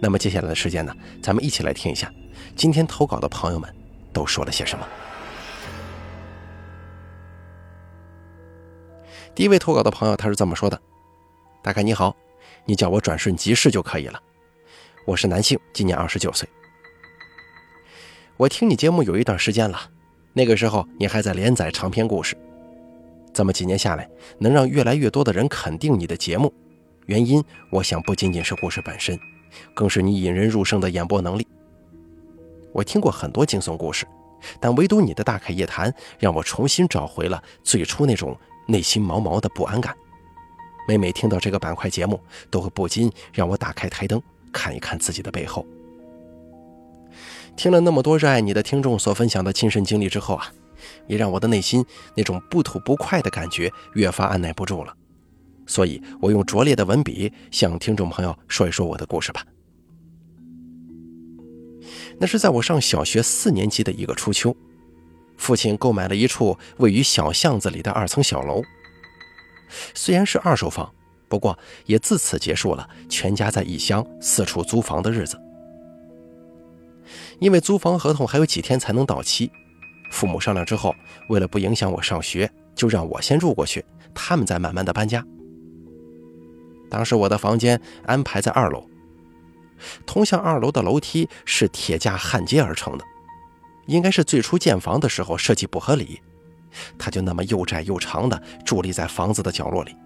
那么接下来的时间呢，咱们一起来听一下今天投稿的朋友们都说了些什么。第一位投稿的朋友他是这么说的：“大概你好，你叫我转瞬即逝就可以了。我是男性，今年二十九岁。我听你节目有一段时间了，那个时候你还在连载长篇故事。这么几年下来，能让越来越多的人肯定你的节目，原因我想不仅仅是故事本身。”更是你引人入胜的演播能力。我听过很多惊悚故事，但唯独你的大凯夜谈让我重新找回了最初那种内心毛毛的不安感。每每听到这个板块节目，都会不禁让我打开台灯看一看自己的背后。听了那么多热爱你的听众所分享的亲身经历之后啊，也让我的内心那种不吐不快的感觉越发按耐不住了。所以，我用拙劣的文笔向听众朋友说一说我的故事吧。那是在我上小学四年级的一个初秋，父亲购买了一处位于小巷子里的二层小楼。虽然是二手房，不过也自此结束了全家在异乡四处租房的日子。因为租房合同还有几天才能到期，父母商量之后，为了不影响我上学，就让我先住过去，他们再慢慢的搬家。当时我的房间安排在二楼，通向二楼的楼梯是铁架焊接而成的，应该是最初建房的时候设计不合理，它就那么又窄又长的伫立在房子的角落里。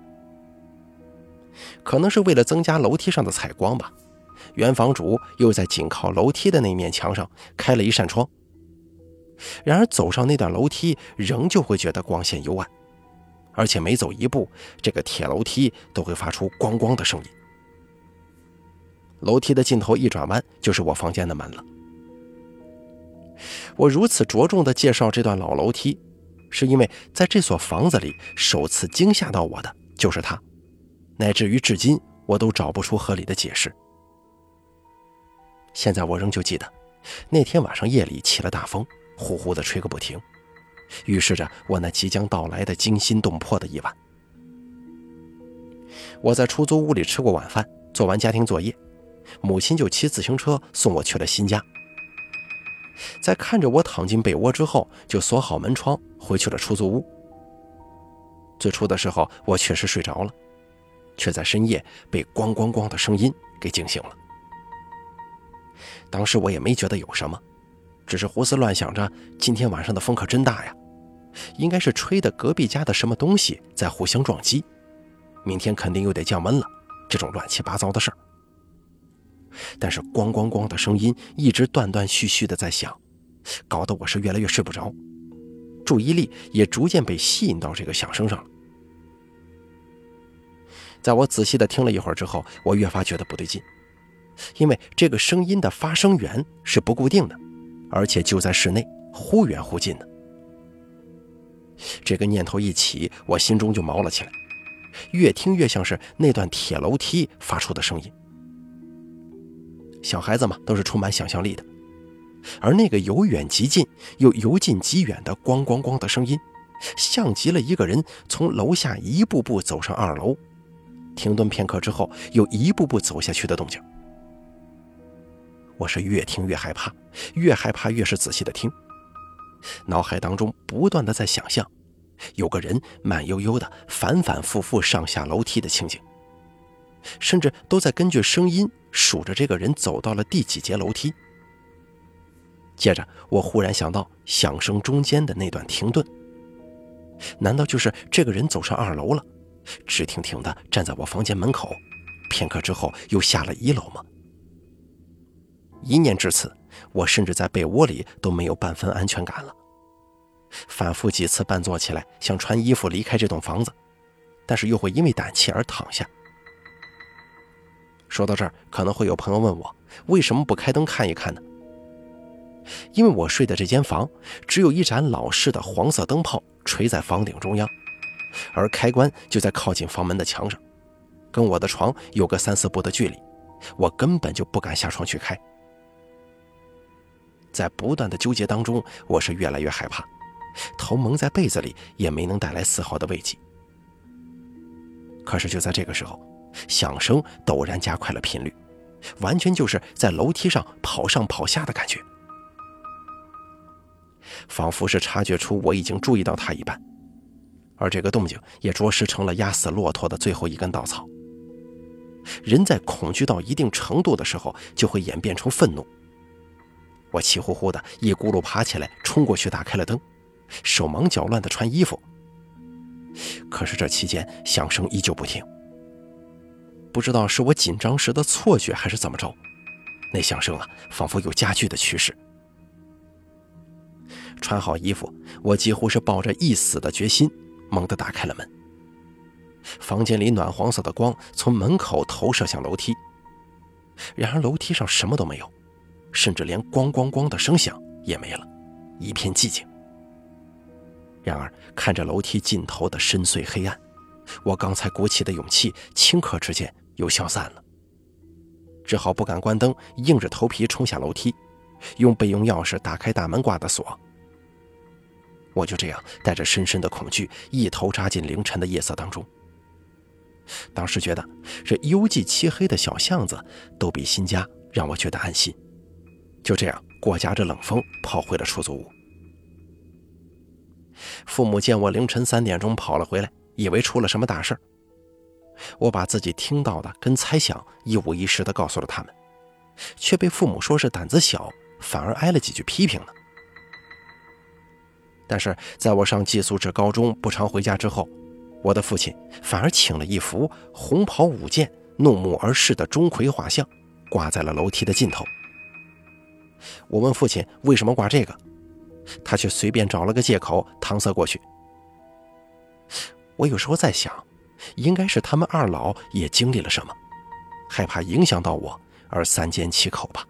可能是为了增加楼梯上的采光吧，原房主又在紧靠楼梯的那面墙上开了一扇窗。然而走上那段楼梯，仍旧会觉得光线幽暗。而且每走一步，这个铁楼梯都会发出“咣咣”的声音。楼梯的尽头一转弯，就是我房间的门了。我如此着重的介绍这段老楼梯，是因为在这所房子里，首次惊吓到我的就是它，乃至于至今我都找不出合理的解释。现在我仍旧记得，那天晚上夜里起了大风，呼呼的吹个不停。预示着我那即将到来的惊心动魄的一晚。我在出租屋里吃过晚饭，做完家庭作业，母亲就骑自行车送我去了新家。在看着我躺进被窝之后，就锁好门窗，回去了出租屋。最初的时候，我确实睡着了，却在深夜被“咣咣咣”的声音给惊醒了。当时我也没觉得有什么，只是胡思乱想着，今天晚上的风可真大呀。应该是吹的隔壁家的什么东西在互相撞击，明天肯定又得降温了。这种乱七八糟的事儿，但是咣咣咣的声音一直断断续续的在响，搞得我是越来越睡不着，注意力也逐渐被吸引到这个响声上了。在我仔细的听了一会儿之后，我越发觉得不对劲，因为这个声音的发声源是不固定的，而且就在室内，忽远忽近的。这个念头一起，我心中就毛了起来，越听越像是那段铁楼梯发出的声音。小孩子嘛，都是充满想象力的，而那个由远及近又由近及远的“咣咣咣”的声音，像极了一个人从楼下一步步走上二楼，停顿片刻之后又一步步走下去的动静。我是越听越害怕，越害怕越是仔细的听。脑海当中不断的在想象，有个人慢悠悠的反反复复上下楼梯的情景，甚至都在根据声音数着这个人走到了第几节楼梯。接着，我忽然想到响声中间的那段停顿，难道就是这个人走上二楼了，直挺挺的站在我房间门口，片刻之后又下了一楼吗？一念至此。我甚至在被窝里都没有半分安全感了，反复几次半坐起来，想穿衣服离开这栋房子，但是又会因为胆怯而躺下。说到这儿，可能会有朋友问我，为什么不开灯看一看呢？因为我睡的这间房只有一盏老式的黄色灯泡垂在房顶中央，而开关就在靠近房门的墙上，跟我的床有个三四步的距离，我根本就不敢下床去开。在不断的纠结当中，我是越来越害怕，头蒙在被子里也没能带来丝毫的慰藉。可是就在这个时候，响声陡然加快了频率，完全就是在楼梯上跑上跑下的感觉，仿佛是察觉出我已经注意到他一般。而这个动静也着实成了压死骆驼的最后一根稻草。人在恐惧到一定程度的时候，就会演变成愤怒。我气呼呼的一咕噜爬起来，冲过去打开了灯，手忙脚乱的穿衣服。可是这期间响声依旧不停，不知道是我紧张时的错觉还是怎么着，那响声啊，仿佛有加剧的趋势。穿好衣服，我几乎是抱着一死的决心，猛地打开了门。房间里暖黄色的光从门口投射向楼梯，然而楼梯上什么都没有。甚至连咣咣咣的声响也没了，一片寂静。然而，看着楼梯尽头的深邃黑暗，我刚才鼓起的勇气，顷刻之间又消散了。只好不敢关灯，硬着头皮冲下楼梯，用备用钥匙打开大门挂的锁。我就这样带着深深的恐惧，一头扎进凌晨的夜色当中。当时觉得，这幽寂漆黑的小巷子，都比新家让我觉得安心。就这样过夹着冷风跑回了出租屋。父母见我凌晨三点钟跑了回来，以为出了什么大事儿我把自己听到的跟猜想一五一十的告诉了他们，却被父母说是胆子小，反而挨了几句批评呢。但是在我上寄宿制高中不常回家之后，我的父亲反而请了一幅红袍舞剑、怒目而视的钟馗画像，挂在了楼梯的尽头。我问父亲为什么挂这个，他却随便找了个借口搪塞过去。我有时候在想，应该是他们二老也经历了什么，害怕影响到我而三缄其口吧。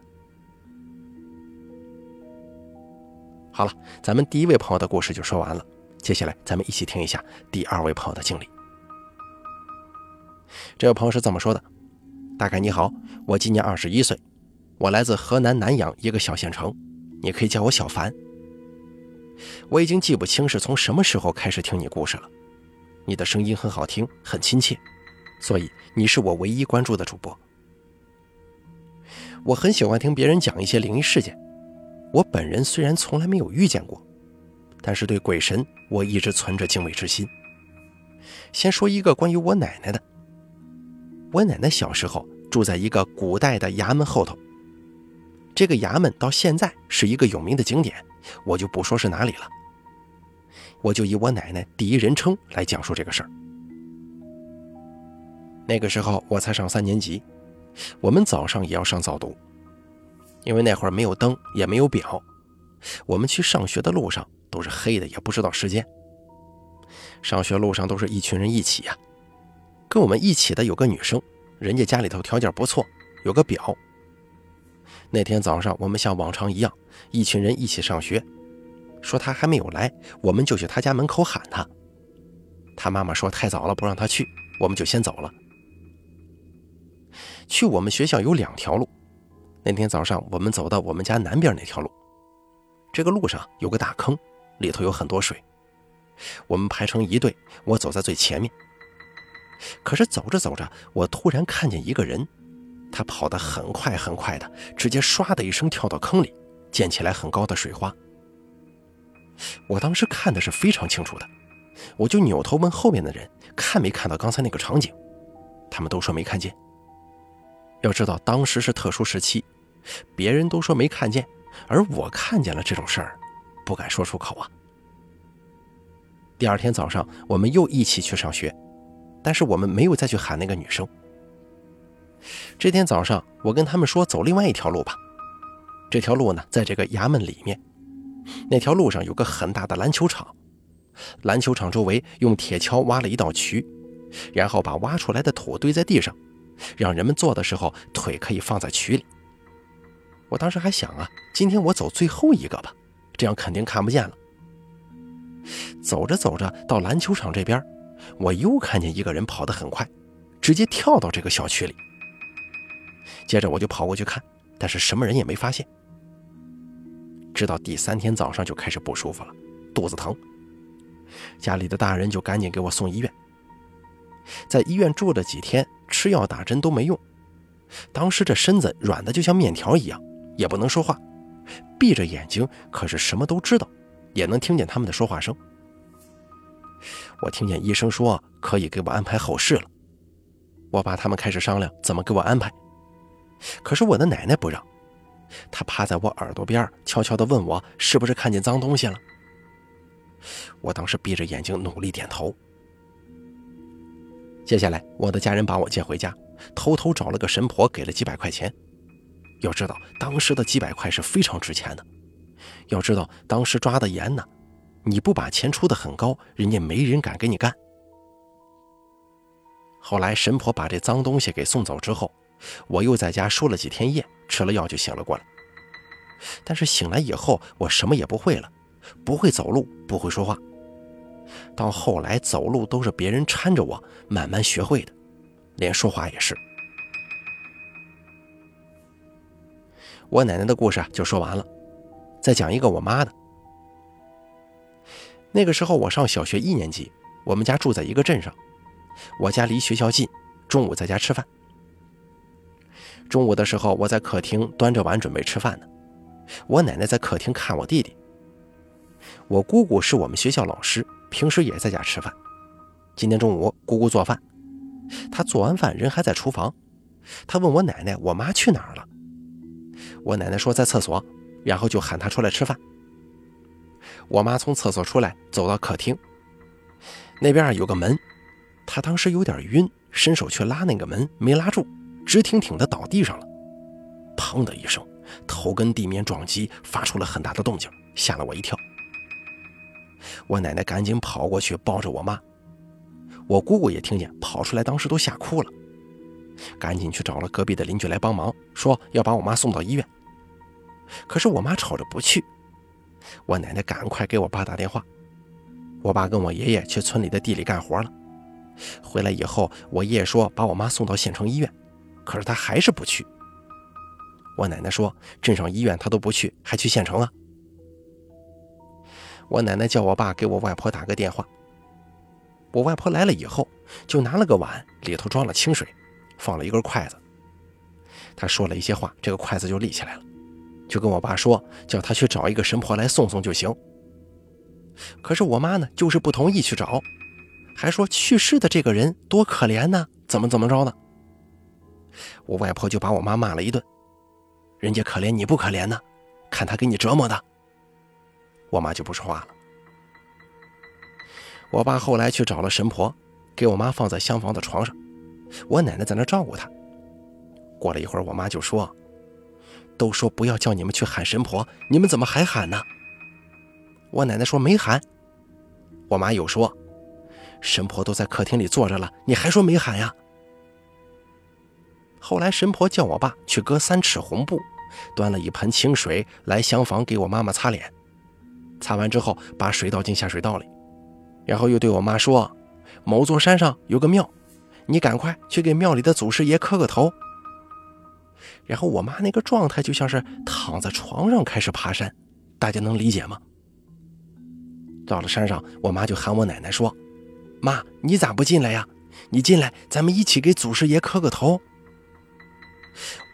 好了，咱们第一位朋友的故事就说完了，接下来咱们一起听一下第二位朋友的经历。这位朋友是这么说的：“大概你好，我今年二十一岁。”我来自河南南阳一个小县城，你可以叫我小凡。我已经记不清是从什么时候开始听你故事了，你的声音很好听，很亲切，所以你是我唯一关注的主播。我很喜欢听别人讲一些灵异事件，我本人虽然从来没有遇见过，但是对鬼神我一直存着敬畏之心。先说一个关于我奶奶的，我奶奶小时候住在一个古代的衙门后头。这个衙门到现在是一个有名的景点，我就不说是哪里了。我就以我奶奶第一人称来讲述这个事儿。那个时候我才上三年级，我们早上也要上早读，因为那会儿没有灯也没有表，我们去上学的路上都是黑的，也不知道时间。上学路上都是一群人一起呀，跟我们一起的有个女生，人家家里头条件不错，有个表。那天早上，我们像往常一样，一群人一起上学。说他还没有来，我们就去他家门口喊他。他妈妈说太早了，不让他去，我们就先走了。去我们学校有两条路。那天早上，我们走到我们家南边那条路。这个路上有个大坑，里头有很多水。我们排成一队，我走在最前面。可是走着走着，我突然看见一个人。他跑得很快很快的，直接唰的一声跳到坑里，溅起来很高的水花。我当时看的是非常清楚的，我就扭头问后面的人看没看到刚才那个场景，他们都说没看见。要知道当时是特殊时期，别人都说没看见，而我看见了这种事儿，不敢说出口啊。第二天早上我们又一起去上学，但是我们没有再去喊那个女生。这天早上，我跟他们说走另外一条路吧。这条路呢，在这个衙门里面。那条路上有个很大的篮球场，篮球场周围用铁锹挖了一道渠，然后把挖出来的土堆在地上，让人们坐的时候腿可以放在渠里。我当时还想啊，今天我走最后一个吧，这样肯定看不见了。走着走着，到篮球场这边，我又看见一个人跑得很快，直接跳到这个小区里。接着我就跑过去看，但是什么人也没发现。直到第三天早上就开始不舒服了，肚子疼。家里的大人就赶紧给我送医院。在医院住了几天，吃药打针都没用。当时这身子软的就像面条一样，也不能说话，闭着眼睛，可是什么都知道，也能听见他们的说话声。我听见医生说可以给我安排后事了。我爸他们开始商量怎么给我安排，可是我的奶奶不让，她趴在我耳朵边悄悄地问我是不是看见脏东西了。我当时闭着眼睛努力点头。接下来，我的家人把我接回家，偷偷找了个神婆，给了几百块钱。要知道，当时的几百块是非常值钱的。要知道，当时抓的严呢，你不把钱出的很高，人家没人敢给你干。后来，神婆把这脏东西给送走之后，我又在家输了几天液，吃了药就醒了过来。但是醒来以后，我什么也不会了，不会走路，不会说话。到后来走路都是别人搀着我慢慢学会的，连说话也是。我奶奶的故事就说完了，再讲一个我妈的。那个时候我上小学一年级，我们家住在一个镇上，我家离学校近，中午在家吃饭。中午的时候我在客厅端着碗准备吃饭呢，我奶奶在客厅看我弟弟。我姑姑是我们学校老师。平时也在家吃饭。今天中午，姑姑做饭，她做完饭人还在厨房。她问我奶奶：“我妈去哪儿了？”我奶奶说在厕所，然后就喊她出来吃饭。我妈从厕所出来，走到客厅，那边有个门，她当时有点晕，伸手去拉那个门，没拉住，直挺挺的倒地上了。砰的一声，头跟地面撞击，发出了很大的动静，吓了我一跳。我奶奶赶紧跑过去抱着我妈，我姑姑也听见，跑出来，当时都吓哭了，赶紧去找了隔壁的邻居来帮忙，说要把我妈送到医院。可是我妈吵着不去，我奶奶赶快给我爸打电话，我爸跟我爷爷去村里的地里干活了，回来以后，我爷爷说把我妈送到县城医院，可是他还是不去。我奶奶说镇上医院他都不去，还去县城啊？我奶奶叫我爸给我外婆打个电话。我外婆来了以后，就拿了个碗，里头装了清水，放了一根筷子。她说了一些话，这个筷子就立起来了，就跟我爸说，叫他去找一个神婆来送送就行。可是我妈呢，就是不同意去找，还说去世的这个人多可怜呢，怎么怎么着呢？我外婆就把我妈骂了一顿，人家可怜你不可怜呢？看他给你折磨的。我妈就不说话了。我爸后来去找了神婆，给我妈放在厢房的床上，我奶奶在那照顾她。过了一会儿，我妈就说：“都说不要叫你们去喊神婆，你们怎么还喊呢？”我奶奶说：“没喊。”我妈又说：“神婆都在客厅里坐着了，你还说没喊呀？”后来神婆叫我爸去割三尺红布，端了一盆清水来厢房给我妈妈擦脸。擦完之后，把水倒进下水道里，然后又对我妈说：“某座山上有个庙，你赶快去给庙里的祖师爷磕个头。”然后我妈那个状态就像是躺在床上开始爬山，大家能理解吗？到了山上，我妈就喊我奶奶说：“妈，你咋不进来呀？你进来，咱们一起给祖师爷磕个头。”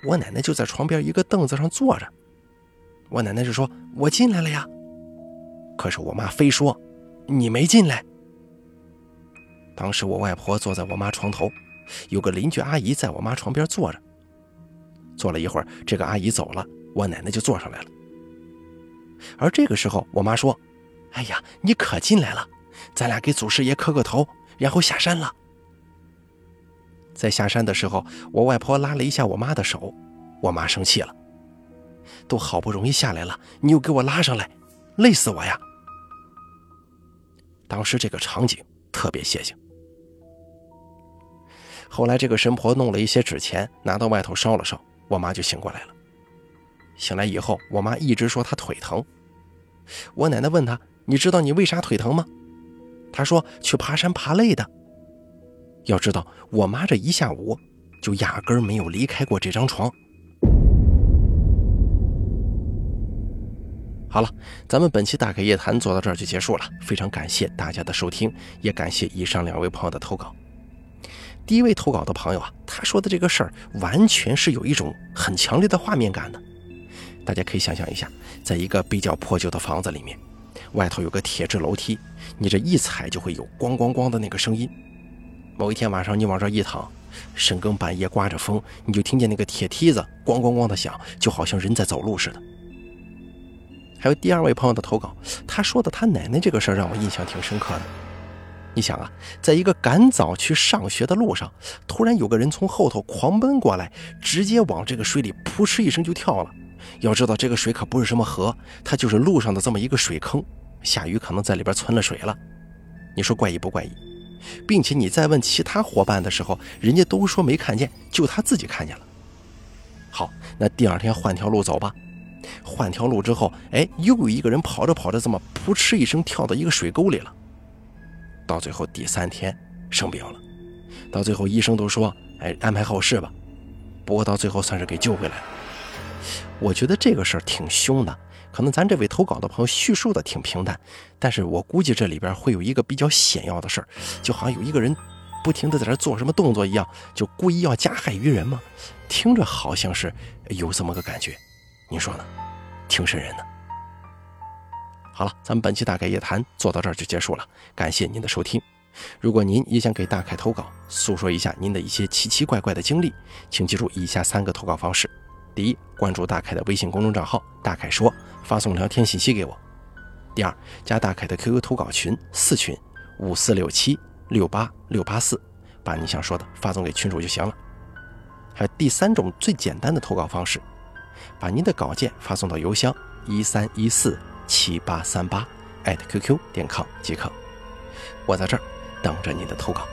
我奶奶就在床边一个凳子上坐着，我奶奶就说：“我进来了呀。”可是我妈非说你没进来。当时我外婆坐在我妈床头，有个邻居阿姨在我妈床边坐着。坐了一会儿，这个阿姨走了，我奶奶就坐上来了。而这个时候，我妈说：“哎呀，你可进来了，咱俩给祖师爷磕个头，然后下山了。”在下山的时候，我外婆拉了一下我妈的手，我妈生气了：“都好不容易下来了，你又给我拉上来。”累死我呀！当时这个场景特别血腥。后来这个神婆弄了一些纸钱，拿到外头烧了烧，我妈就醒过来了。醒来以后，我妈一直说她腿疼。我奶奶问她：“你知道你为啥腿疼吗？”她说：“去爬山爬累的。”要知道，我妈这一下午就压根没有离开过这张床。好了，咱们本期大开夜谈做到这儿就结束了，非常感谢大家的收听，也感谢以上两位朋友的投稿。第一位投稿的朋友啊，他说的这个事儿完全是有一种很强烈的画面感的。大家可以想象一下，在一个比较破旧的房子里面，外头有个铁质楼梯，你这一踩就会有咣咣咣的那个声音。某一天晚上，你往这一躺，深更半夜刮着风，你就听见那个铁梯子咣咣咣的响，就好像人在走路似的。还有第二位朋友的投稿，他说的他奶奶这个事儿让我印象挺深刻的。你想啊，在一个赶早去上学的路上，突然有个人从后头狂奔过来，直接往这个水里扑哧一声就跳了。要知道这个水可不是什么河，它就是路上的这么一个水坑，下雨可能在里边存了水了。你说怪异不怪异？并且你再问其他伙伴的时候，人家都说没看见，就他自己看见了。好，那第二天换条路走吧。换条路之后，哎，又有一个人跑着跑着，这么扑哧一声跳到一个水沟里了。到最后第三天生病了，到最后医生都说，哎，安排后事吧。不过到最后算是给救回来了。我觉得这个事儿挺凶的，可能咱这位投稿的朋友叙述的挺平淡，但是我估计这里边会有一个比较险要的事儿，就好像有一个人不停的在这做什么动作一样，就故意要加害于人嘛，听着好像是有这么个感觉，您说呢？挺瘆人的。好了，咱们本期大概夜谈做到这儿就结束了，感谢您的收听。如果您也想给大凯投稿，诉说一下您的一些奇奇怪怪的经历，请记住以下三个投稿方式。第一，关注大凯的微信公众账号“大凯说”，发送聊天信息给我。第二，加大凯的 QQ 投稿群四群五四六七六八六八四，把你想说的发送给群主就行了。还有第三种最简单的投稿方式，把您的稿件发送到邮箱一三一四七八三八艾特 QQ 点 com 即可。我在这儿等着您的投稿。